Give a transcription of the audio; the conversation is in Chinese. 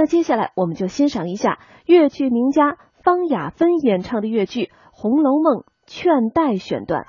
那接下来我们就欣赏一下越剧名家方雅芬演唱的越剧红楼梦劝代选段。